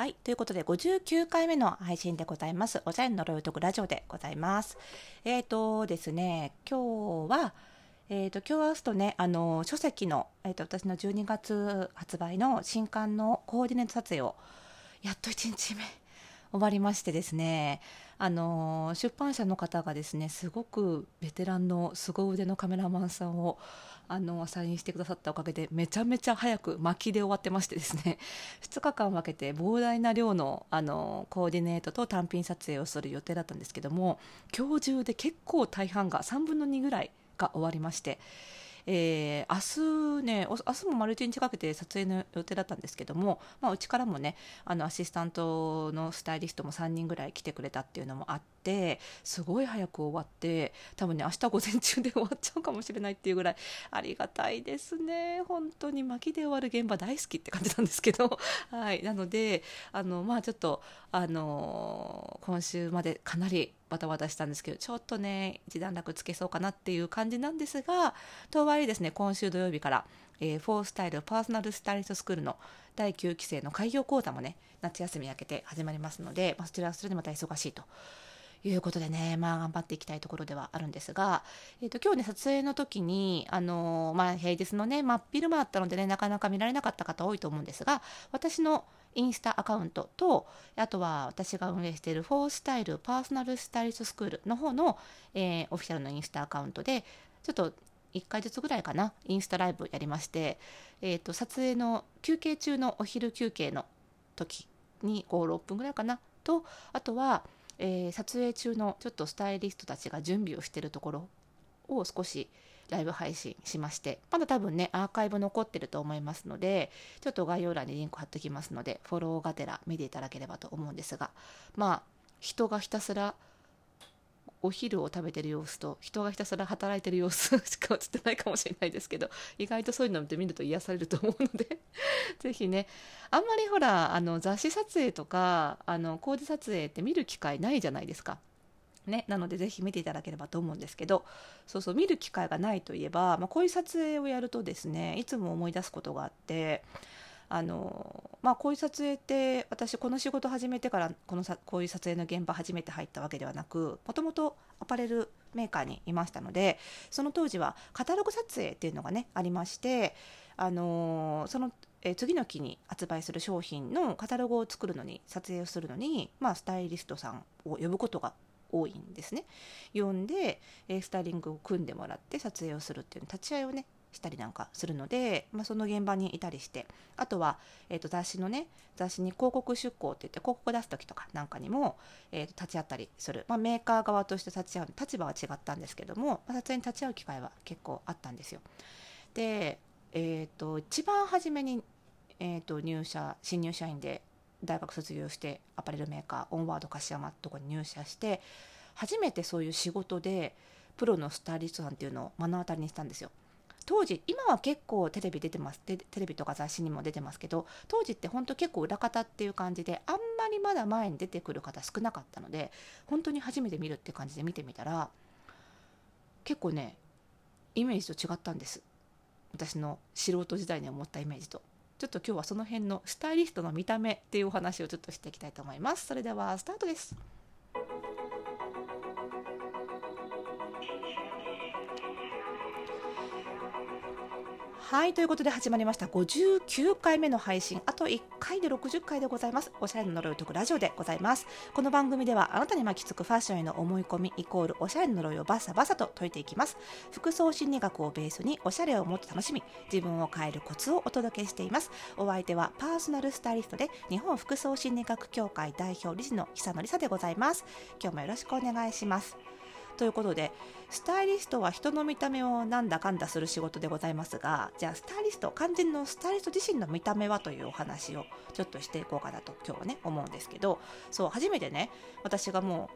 はい。ということで、59回目の配信でございます。おしゃれの呪いを解くラジオでございます。えっ、ー、とですね、今日は、えっ、ー、と、今日は明日とね、あの、書籍の、えっ、ー、と、私の12月発売の新刊のコーディネート撮影を、やっと1日目、終わりましてですね、あの出版社の方がですねすごくベテランの凄腕のカメラマンさんをあのサインしてくださったおかげでめちゃめちゃ早く巻きで終わってましてですね 2日間分けて膨大な量のあのコーディネートと単品撮影をする予定だったんですけども今日中で結構大半が3分の2ぐらいが終わりまして。えー、明日ね明日も丸一日かけて撮影の予定だったんですけども、まあ、うちからもねあのアシスタントのスタイリストも3人ぐらい来てくれたっていうのもあってすごい早く終わって多分ね明日午前中で終わっちゃうかもしれないっていうぐらいありがたいですね。本当に巻きで終わる現場大好きって感じなんですけど。はい。なのであのまあちょっとあの今週までかなりバタバタしたんですけどちょっとね一段落つけそうかなっていう感じなんですがとはいえですね今週土曜日から、えー、フォースタイルパーソナルスタイリストスクールの第9期生の開業講座もね夏休み明けて始まりますので、まあ、そちらはそれでまた忙しいということでね、まあ、頑張っていきたいところではあるんですが、えーと、今日ね撮影の時に、あの、まあ、平日のね真っ昼間だったのでねなかなか見られなかった方多いと思うんですが私のインスタアカウントとあとは私が運営しているフォースタイルパーソナルスタイリストスクールの方の、えー、オフィシャルのインスタアカウントでちょっと1回ずつぐらいかなインスタライブやりまして、えーと、撮影の休憩中のお昼休憩の時に56分ぐらいかなとあとは、えー、撮影中のちょっとスタイリストたちが準備をしてるところを少しライブ配信しましてまだ多分ねアーカイブ残ってると思いますのでちょっと概要欄にリンク貼っておきますのでフォローがてら見ていただければと思うんですがまあ人がひたすらお昼を食べてる様子と人がひたすら働いてる様子しか映ってないかもしれないですけど意外とそういうのって見ると癒されると思うので ぜひねあんまりほらあの雑誌撮影とかあのコーデ撮影って見る機会ないじゃないですか。ね、なのでぜひ見ていただければと思うんですけどそうそう見る機会がないといえば、まあ、こういう撮影をやるとですねいつも思い出すことがあってあの、まあ、こういう撮影って私この仕事始めてからこのさこういう撮影の現場初めて入ったわけではなくもともとアパレルメーカーにいましたのでその当時はカタログ撮影っていうのがねありましてあのそのえ次の期に発売する商品のカタログを作るのに撮影をするのに、まあ、スタイリストさんを呼ぶことが多いんですね。呼んで、えスタイリングを組んでもらって撮影をするっていう立ち会いをねしたりなんかするので、まあ、その現場にいたりしてあとは、えー、と雑誌のね雑誌に広告出稿って言って広告出す時とかなんかにも、えー、と立ち会ったりする、まあ、メーカー側として立ち会う立場は違ったんですけども、まあ、撮影に立ち会う機会は結構あったんですよ。で、えー、と一番初めに、えー、と入社新入社員で大学卒業してアパレルメーカーオンワード柏山とこに入社して初めてそういう仕事でプロのスタイリストさんっていうのを目の当たりにしたんですよ。当時今は結構テレビ出てますテレビとか雑誌にも出てますけど当時って本当結構裏方っていう感じであんまりまだ前に出てくる方少なかったので本当に初めて見るって感じで見てみたら結構ねイメージと違ったんです私の素人時代に思ったイメージとちょっと今日はその辺のスタイリストの見た目っていうお話をちょっとしていきたいと思います。それではスタートです。はいということで始まりました。59回目の配信。あと1回で60回でございます。おしゃれの呪いを解くラジオでございます。この番組ではあなたに巻きつくファッションへの思い込みイコールおしゃれの呪いをバサバサと解いていきます。服装心理学をベースにおしゃれをもっと楽しみ自分を変えるコツをお届けしています。お相手はパーソナルスタイリストで日本服装心理学協会代表理事の久野里沙でございます。今日もよろしくお願いします。ということでスタイリストは人の見た目をなんだかんだする仕事でございますがじゃあスタイリスト肝心のスタイリスト自身の見た目はというお話をちょっとしていこうかなと今日はね思うんですけどそう初めてね私がも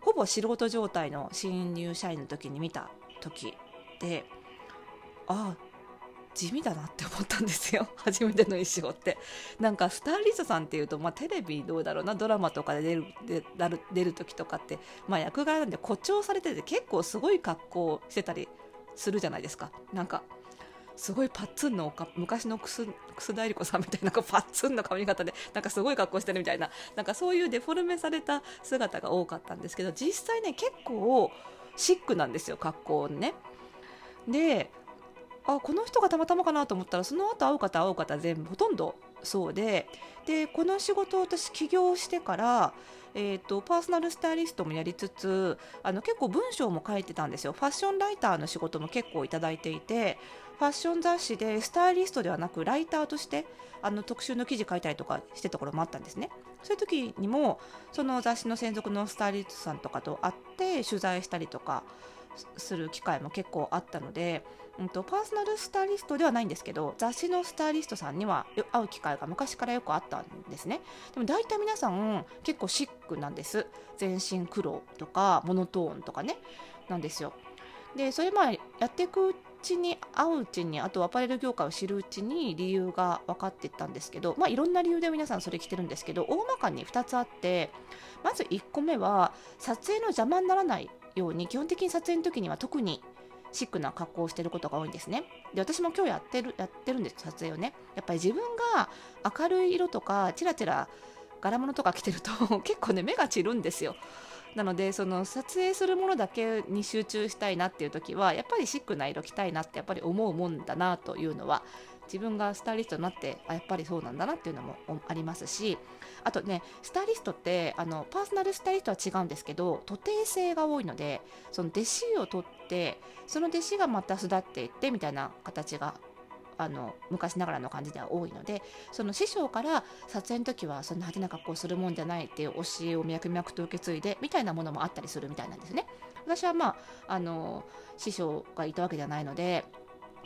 うほぼ素人状態の新入社員の時に見た時でああ地味だなって思ったんですよ。初めての衣装って。なんかスタイリストさんっていうと、まあ、テレビどうだろうなドラマとかで出るで出る時とかって、まあ、役柄なんで誇張されてて結構すごい格好してたりするじゃないですか。なんかすごいパッツンの昔の楠田絵理子さんみたいな パッツンの髪型でなんかすごい格好してるみたいななんかそういうデフォルメされた姿が多かったんですけど実際ね結構シックなんですよ格好ね。であこの人がたまたまかなと思ったらその後会う方会う方全部ほとんどそうででこの仕事を私起業してから、えーと、パーソナルスタイリストもやりつつあの結構文章も書いてたんですよ。ファッションライターの仕事も結構いただいていてファッション雑誌でスタイリストではなくライターとしてあの特集の記事書いたりとかしてたところもあったんですね。そういう時にもその雑誌の専属のスタイリストさんとかと会って取材したりとかする機会も結構あったのでうんと、パーソナルスタイリストではないんですけど雑誌のスタイリストさんには会う機会が昔からよくあったんですね。でも大体皆さん結構シックなんです。全身黒とかモノトーンとかね。なんですよ。でそれまあやっていくうちに会ううちにあとアパレル業界を知るうちに理由が分かっていったんですけどまあいろんな理由で皆さんそれ着てるんですけど大まかに2つあってまず1個目は撮影の邪魔にならないように基本的に撮影の時には特にシックな格好をしてることが多いんですね。で私も今日やってるやってるんです撮影をね。やっぱり自分が明るい色とかチラチラ柄物とか着てると 結構ね目が散るんですよ。なのでその撮影するものだけに集中したいなっていう時はやっぱりシックな色着たいなってやっぱり思うもんだなというのは自分がスタイリストになってあやっぱりそうなんだなっていうのもありますしあとねスタイリストってあのパーソナルスタイリストは違うんですけど徒弟性が多いのでその弟子を取ってその弟子がまた巣立っていってみたいな形があの昔ながらの感じでは多いのでその師匠から撮影の時はそんな派手な格好をするもんじゃないっていう教えを脈々と受け継いでみたいなものもあったりするみたいなんですね。私はまああの師匠がいたわけではないので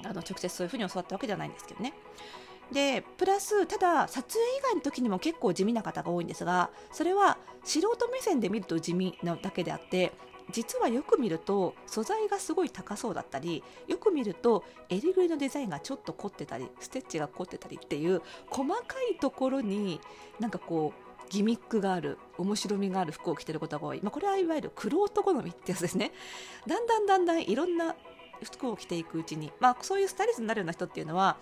あの直接そういうふうに教わったわけではないんですけどね。でプラスただ撮影以外の時にも結構地味な方が多いんですがそれは素人目線で見ると地味なだけであって実はよく見ると素材がすごい高そうだったりよく見ると襟ぐりのデザインがちょっと凝ってたりステッチが凝ってたりっていう細かいところになんかこうギミックがある面白みがある服を着てることが多い、まあ、これはいわゆるクロート好みってやつですねだんだんだんだんいろんな服を着ていくうちに、まあ、そういうスタイリストになるような人っていうのは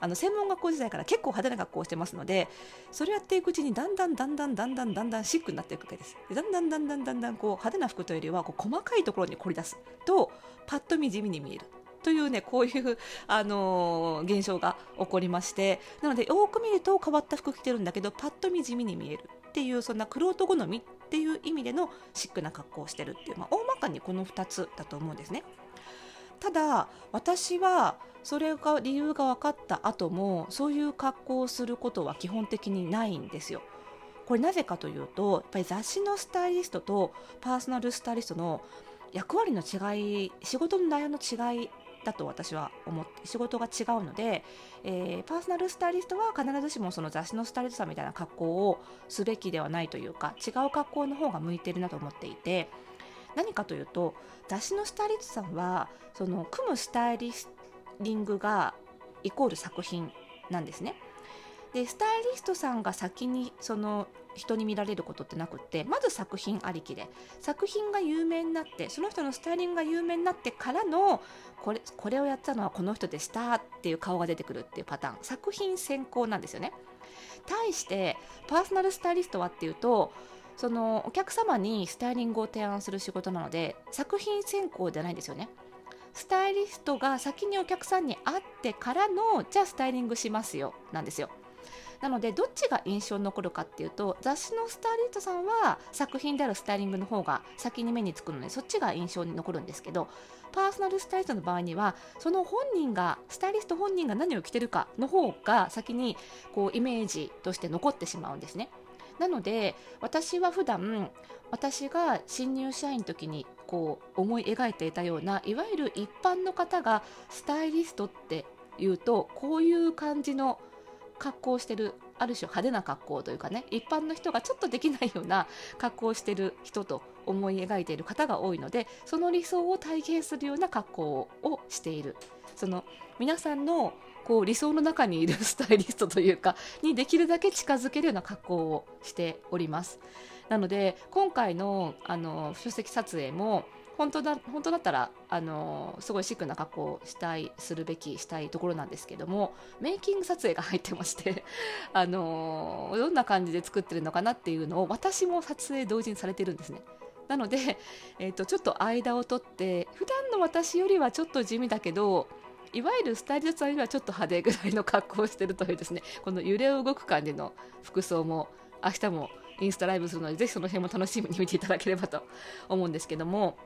あの専門学校時代から結構派手な学校をしてますのでそれをやっていくうちにだんだんだんだんだんだんだんだんシックになっていくわけです。だんだんだんだんだんだんこう派手な服というよりはこう細かいところに凝り出す。とパッと見地味に見える。というねこういう、あのー、現象が起こりましてなのでよく見ると変わった服着てるんだけどパッと見地味に見える。っていうそんな玄人好みっていう意味でのシックな格好をしてるっていう、まあ、大まかにこの2つだと思うんですね。ただ私はそれが理由が分かった後もそういう格好をすることは基本的にないんですよ。これなぜかというとやっぱり雑誌のスタイリストとパーソナルスタイリストの役割の違い仕事の内容の違いだと私は思って仕事が違うので、えー、パーソナルスタイリストは必ずしもその雑誌のスタイリストさんみたいな格好をすべきではないというか違う格好の方が向いてるなと思っていて何かというと雑誌のスタイリストさんはその組むスタイリングがイコール作品なんですね。でスタイリストさんが先にその人に見られることってなくってまず作品ありきで作品が有名になってその人のスタイリングが有名になってからのこれこれをやったのはこの人でしたっていう顔が出てくるっていうパターン作品先行なんですよね対してパーソナルスタイリストはっていうとそのお客様にスタイリングを提案する仕事なので作品選考じゃないんですよね。スタイリストが先にお客さんに会ってからのじゃあスタイリングしますよなんですよ。なのでどっちが印象に残るかっていうと雑誌のスタイリストさんは作品であるスタイリングの方が先に目につくのでそっちが印象に残るんですけどパーソナルスタイリストの場合にはその本人がスタイリスト本人が何を着てるかの方が先にこうイメージとして残ってしまうんですね。なので私は普段私が新入社員の時にこう思い描いていたようないわゆる一般の方がスタイリストっていうとこういう感じの格好をしてるある種派手な格好というかね一般の人がちょっとできないような格好をしてる人と思い描いている方が多いのでその理想を体現するような格好をしている。その皆さんのこう理想の中にいるスタイリストというかにできるだけ近づけるような格好をしております。なので今回のあの書籍撮影も本当だ本当だったらあのすごいシックな格好をしたいするべきしたいところなんですけどもメイキング撮影が入ってまして あのどんな感じで作ってるのかなっていうのを私も撮影同時にされてるんですね。なので、えーと、ちょっと間を取って普段の私よりはちょっと地味だけどいわゆるスタイリストさんよりはちょっと派手ぐらいの格好をしてるというですねこの揺れ動く感じの服装も明日もインスタライブするのでぜひその辺も楽しみに見ていただければと思うんですけども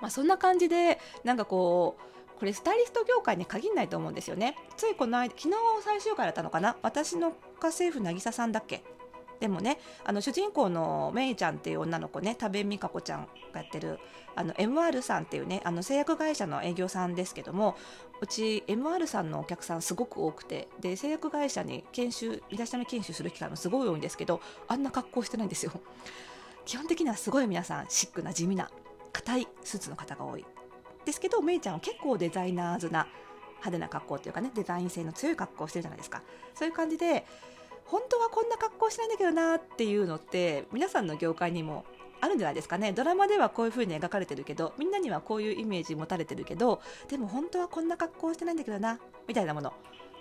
まあ、そんな感じでなんかこうこれスタイリスト業界に限らないと思うんですよね。ついこの間昨日最終回だったのかな？私の家政婦渚さんだっけ？でもねあの主人公のメイちゃんっていう女の子ね多部未華子ちゃんがやってるあの MR さんっていうねあの製薬会社の営業さんですけどもうち MR さんのお客さんすごく多くてで製薬会社に研修身だしなみ研修する機会もすごい多いんですけどあんな格好してないんですよ。基本的にはすごい皆さんシックな地味な硬いスーツの方が多い。ですけどメイちゃんは結構デザイナーズな派手な格好っていうかねデザイン性の強い格好をしてるじゃないですか。そういう感じで本当はこんな格好しないんだけどなっていうのって皆さんの業界にもあるんじゃないですかね。ドラマではこういう風に描かれてるけどみんなにはこういうイメージ持たれてるけどでも本当はこんな格好してないんだけどなみたいなもの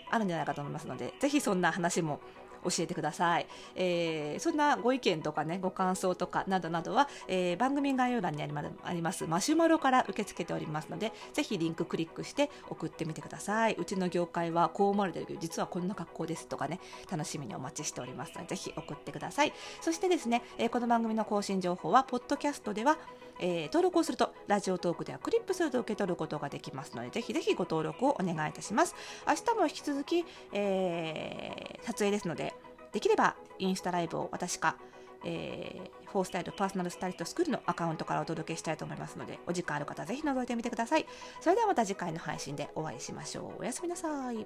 あるんじゃないかと思いますのでぜひそんな話も教えてください、えー、そんなご意見とかねご感想とかなどなどは、えー、番組概要欄にありますマシュマロから受け付けておりますのでぜひリンククリックして送ってみてください。うちの業界はこう思われてるけど実はこんな格好ですとかね楽しみにお待ちしておりますのでぜひ送ってください。そしてですね、えー、この番組の更新情報はポッドキャストではえー、登録をするとラジオトークではクリップすると受け取ることができますのでぜひぜひご登録をお願いいたします明日も引き続き、えー、撮影ですのでできればインスタライブを私か、えー、フォースタイルパーソナルスタイリストスクールのアカウントからお届けしたいと思いますので、お時間ある方ぜひ覗いてみてください。それではまた次回の配信でお会いしましょう。おやすみなさい。